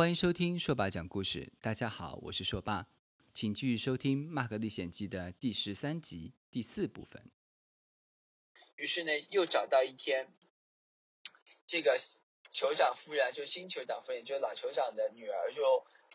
欢迎收听硕爸讲故事。大家好，我是硕爸，请继续收听《马克历险记》的第十三集第四部分。于是呢，又找到一天，这个酋长夫人，就新酋长夫人，就老酋长的女儿，就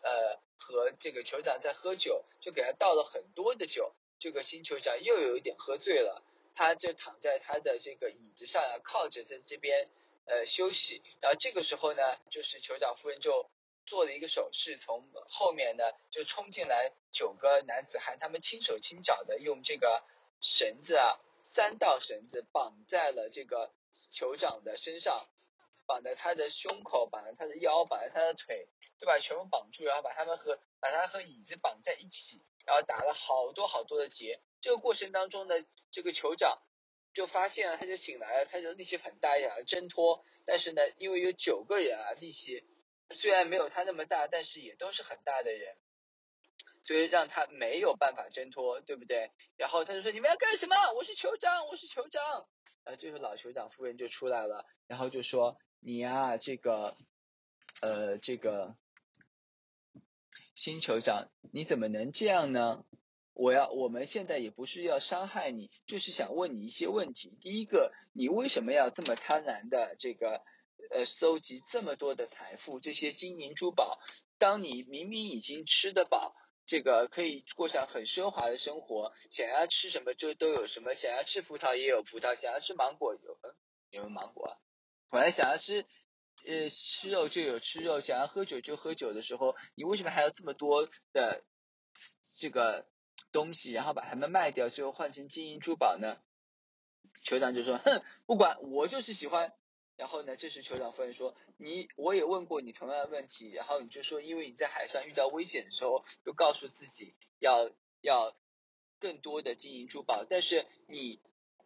呃和这个酋长在喝酒，就给他倒了很多的酒。这个新酋长又有一点喝醉了，他就躺在他的这个椅子上，靠着在这边呃休息。然后这个时候呢，就是酋长夫人就。做了一个手势，从后面呢就冲进来九个男子汉，他们轻手轻脚的用这个绳子啊，三道绳子绑在了这个酋长的身上，绑在他的胸口，绑在他的腰，绑在他的腿，对吧？全部绑住，然后把他们和把他和椅子绑在一起，然后打了好多好多的结。这个过程当中呢，这个酋长就发现了，他就醒来了，他就力气很大，想要挣脱，但是呢，因为有九个人啊，力气。虽然没有他那么大，但是也都是很大的人，所以让他没有办法挣脱，对不对？然后他就说：“你们要干什么？我是酋长，我是酋长。”然后这时候老酋长夫人就出来了，然后就说：“你呀，这个，呃，这个新酋长，你怎么能这样呢？我要，我们现在也不是要伤害你，就是想问你一些问题。第一个，你为什么要这么贪婪的这个？”呃，搜集这么多的财富，这些金银珠宝，当你明明已经吃得饱，这个可以过上很奢华的生活，想要吃什么就都有什么，想要吃葡萄也有葡萄，想要吃芒果有，嗯，有没有芒果啊？本来想要吃，呃，吃肉就有吃肉，想要喝酒就喝酒的时候，你为什么还要这么多的这个东西，然后把它们卖掉，最后换成金银珠宝呢？酋长就说：“哼，不管，我就是喜欢。”然后呢，这时酋长夫人说：“你，我也问过你同样的问题，然后你就说，因为你在海上遇到危险的时候，就告诉自己要要更多的金银珠宝。但是你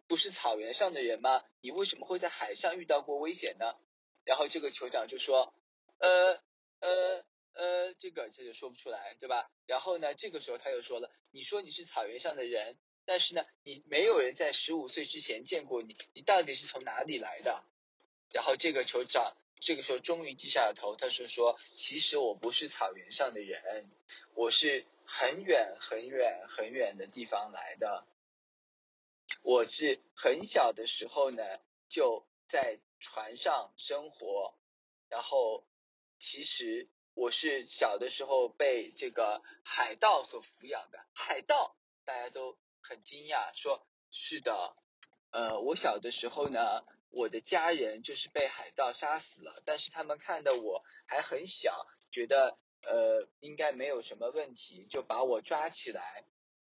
不是草原上的人吗？你为什么会在海上遇到过危险呢？”然后这个酋长就说：“呃呃呃，这个这就说不出来，对吧？”然后呢，这个时候他又说了：“你说你是草原上的人，但是呢，你没有人在十五岁之前见过你，你到底是从哪里来的？”然后这个酋长这个时候终于低下了头，他是说，其实我不是草原上的人，我是很远很远很远的地方来的。我是很小的时候呢，就在船上生活，然后其实我是小的时候被这个海盗所抚养的。海盗，大家都很惊讶，说是的，呃，我小的时候呢。我的家人就是被海盗杀死了，但是他们看到我还很小，觉得呃应该没有什么问题，就把我抓起来，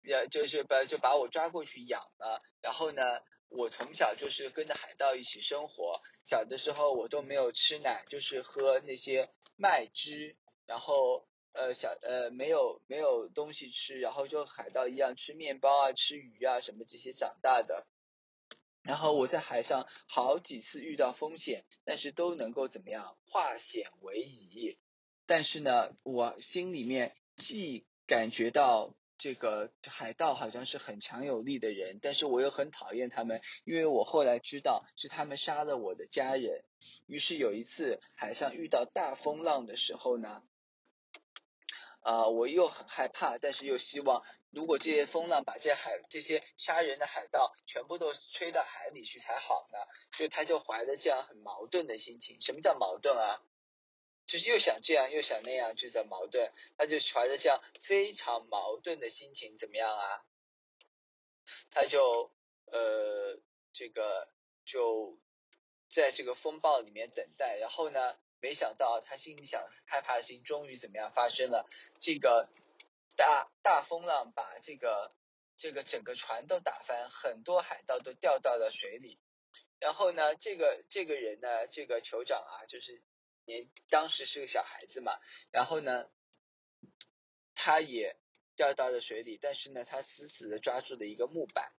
要就是把就把我抓过去养了。然后呢，我从小就是跟着海盗一起生活，小的时候我都没有吃奶，就是喝那些麦汁，然后呃小呃没有没有东西吃，然后就海盗一样吃面包啊，吃鱼啊什么这些长大的。然后我在海上好几次遇到风险，但是都能够怎么样化险为夷。但是呢，我心里面既感觉到这个海盗好像是很强有力的人，但是我又很讨厌他们，因为我后来知道是他们杀了我的家人。于是有一次海上遇到大风浪的时候呢。啊、我又很害怕，但是又希望，如果这些风浪把这海这些杀人的海盗全部都吹到海里去才好呢。所以他就怀着这样很矛盾的心情。什么叫矛盾啊？就是又想这样又想那样，就叫矛盾。他就怀着这样非常矛盾的心情，怎么样啊？他就呃，这个就在这个风暴里面等待，然后呢？没想到他心里想害怕的事情终于怎么样发生了？这个大大风浪把这个这个整个船都打翻，很多海盗都掉到了水里。然后呢，这个这个人呢，这个酋长啊，就是年当时是个小孩子嘛。然后呢，他也掉到了水里，但是呢，他死死的抓住了一个木板，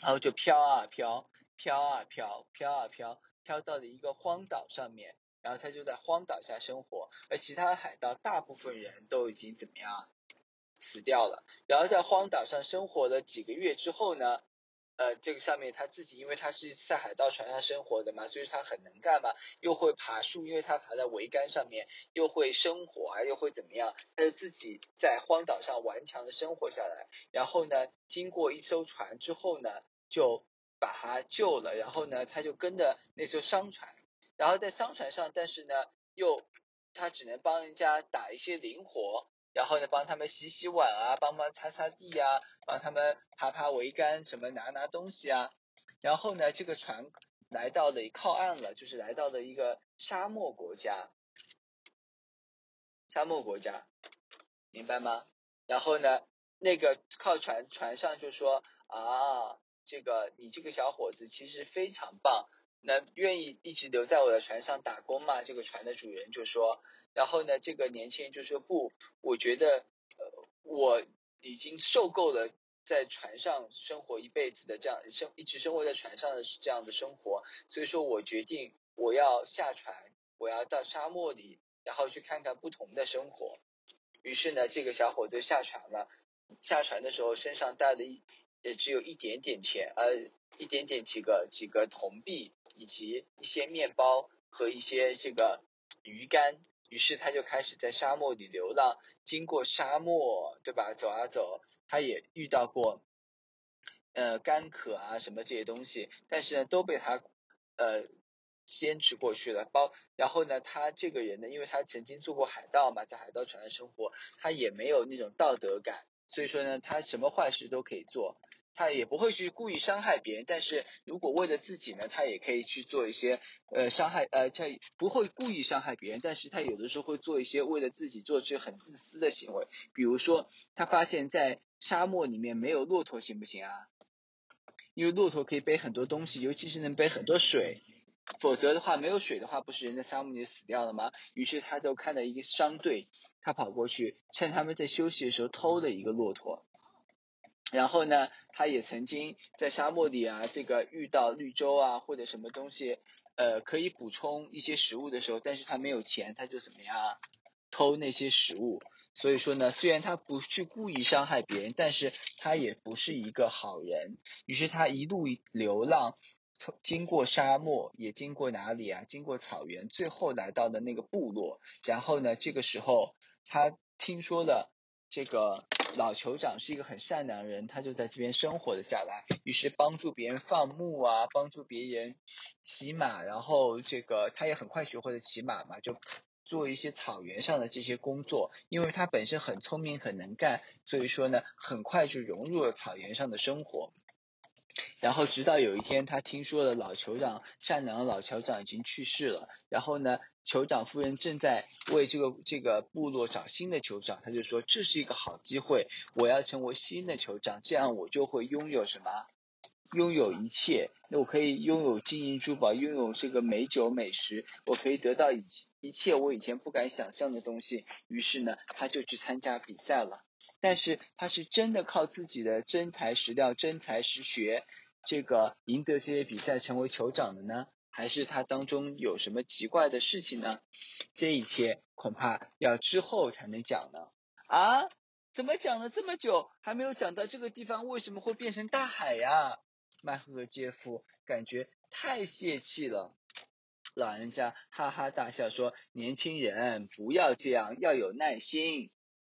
然后就飘啊飘，飘啊飘，飘啊飘，飘到了一个荒岛上面。然后他就在荒岛下生活，而其他的海盗大部分人都已经怎么样死掉了。然后在荒岛上生活了几个月之后呢，呃，这个上面他自己，因为他是在海盗船上生活的嘛，所以他很能干嘛，又会爬树，因为他爬在桅杆上面，又会生火啊，又会怎么样？他就自己在荒岛上顽强的生活下来。然后呢，经过一艘船之后呢，就把他救了。然后呢，他就跟着那艘商船，然后在商船上，但是呢，又他只能帮人家打一些零活。然后呢，帮他们洗洗碗啊，帮忙擦擦地啊，帮他们爬爬桅杆，什么拿拿东西啊。然后呢，这个船来到了靠岸了，就是来到了一个沙漠国家，沙漠国家，明白吗？然后呢，那个靠船船上就说啊，这个你这个小伙子其实非常棒。那愿意一直留在我的船上打工吗？这个船的主人就说。然后呢，这个年轻人就说不，我觉得呃我已经受够了在船上生活一辈子的这样生一直生活在船上的这样的生活，所以说我决定我要下船，我要到沙漠里，然后去看看不同的生活。于是呢，这个小伙子下船了。下船的时候身上带了一也只有一点点钱，呃，一点点几个几个铜币。以及一些面包和一些这个鱼干，于是他就开始在沙漠里流浪。经过沙漠，对吧？走啊走，他也遇到过呃干渴啊什么这些东西，但是呢都被他呃坚持过去了。包然后呢，他这个人呢，因为他曾经做过海盗嘛，在海盗船上生活，他也没有那种道德感，所以说呢，他什么坏事都可以做。他也不会去故意伤害别人，但是如果为了自己呢，他也可以去做一些呃伤害呃，他不会故意伤害别人，但是他有的时候会做一些为了自己做出很自私的行为，比如说他发现，在沙漠里面没有骆驼行不行啊？因为骆驼可以背很多东西，尤其是能背很多水，否则的话没有水的话，不是人在沙漠里死掉了吗？于是他就看到一个商队，他跑过去，趁他们在休息的时候偷了一个骆驼。然后呢，他也曾经在沙漠里啊，这个遇到绿洲啊或者什么东西，呃，可以补充一些食物的时候，但是他没有钱，他就怎么样，偷那些食物。所以说呢，虽然他不去故意伤害别人，但是他也不是一个好人。于是他一路流浪，从经过沙漠，也经过哪里啊？经过草原，最后来到的那个部落。然后呢，这个时候他听说了这个。老酋长是一个很善良的人，他就在这边生活了下来。于是帮助别人放牧啊，帮助别人骑马，然后这个他也很快学会了骑马嘛，就做一些草原上的这些工作。因为他本身很聪明，很能干，所以说呢，很快就融入了草原上的生活。然后直到有一天，他听说了老酋长善良的老酋长已经去世了。然后呢，酋长夫人正在为这个这个部落找新的酋长，他就说这是一个好机会，我要成为新的酋长，这样我就会拥有什么？拥有一切，那我可以拥有金银珠宝，拥有这个美酒美食，我可以得到一一切我以前不敢想象的东西。于是呢，他就去参加比赛了。但是他是真的靠自己的真材实料、真才实学，这个赢得这些比赛成为酋长的呢？还是他当中有什么奇怪的事情呢？这一切恐怕要之后才能讲呢。啊？怎么讲了这么久，还没有讲到这个地方为什么会变成大海呀？麦赫杰夫感觉太泄气了。老人家哈哈大笑说：“年轻人，不要这样，要有耐心。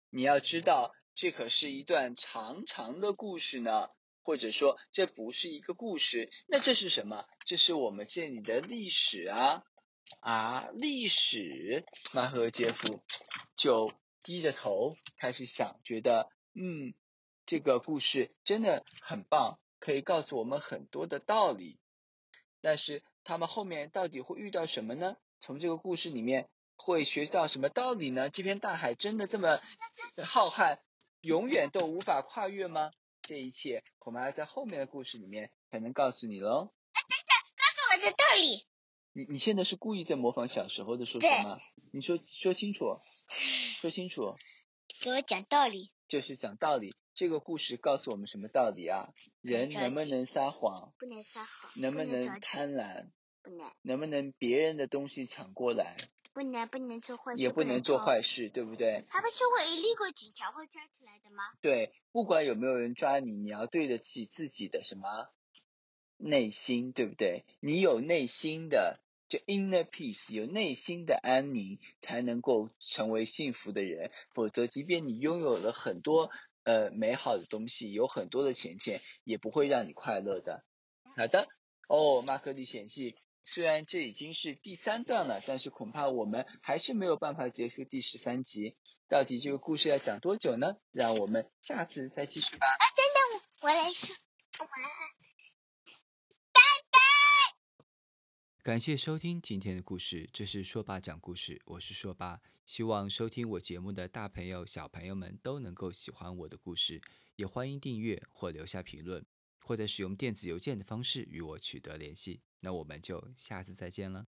你要知道。”这可是一段长长的故事呢，或者说这不是一个故事，那这是什么？这是我们这里的历史啊啊！历史，马赫杰夫就低着头开始想，觉得嗯，这个故事真的很棒，可以告诉我们很多的道理。但是他们后面到底会遇到什么呢？从这个故事里面会学到什么道理呢？这片大海真的这么浩瀚？永远都无法跨越吗？这一切恐怕要在后面的故事里面才能告诉你喽。哎，等等，告诉我这道理。你你现在是故意在模仿小时候的说什么？你说说清楚，说清楚。给我讲道理。就是讲道理。这个故事告诉我们什么道理啊？人能不能撒谎？不能撒谎。能不能贪婪？不能。能不能别人的东西抢过来？不能不能做坏事，也不能做坏事，对不对？他不是会一立过警察会抓起来的吗？对，不管有没有人抓你，你要对得起自己的什么内心，对不对？你有内心的，就 inner peace，有内心的安宁，才能够成为幸福的人。否则，即便你拥有了很多呃美好的东西，有很多的钱钱，也不会让你快乐的。好的，哦，《马克历险记》，虽然这已经是第三段了，但是恐怕我们还是没有办法结束第十三集。到底这个故事要讲多久呢？让我们下次再继续吧。啊，等等，我来说，我来。感谢收听今天的故事，这是说爸讲故事，我是说爸。希望收听我节目的大朋友、小朋友们都能够喜欢我的故事，也欢迎订阅或留下评论，或者使用电子邮件的方式与我取得联系。那我们就下次再见了。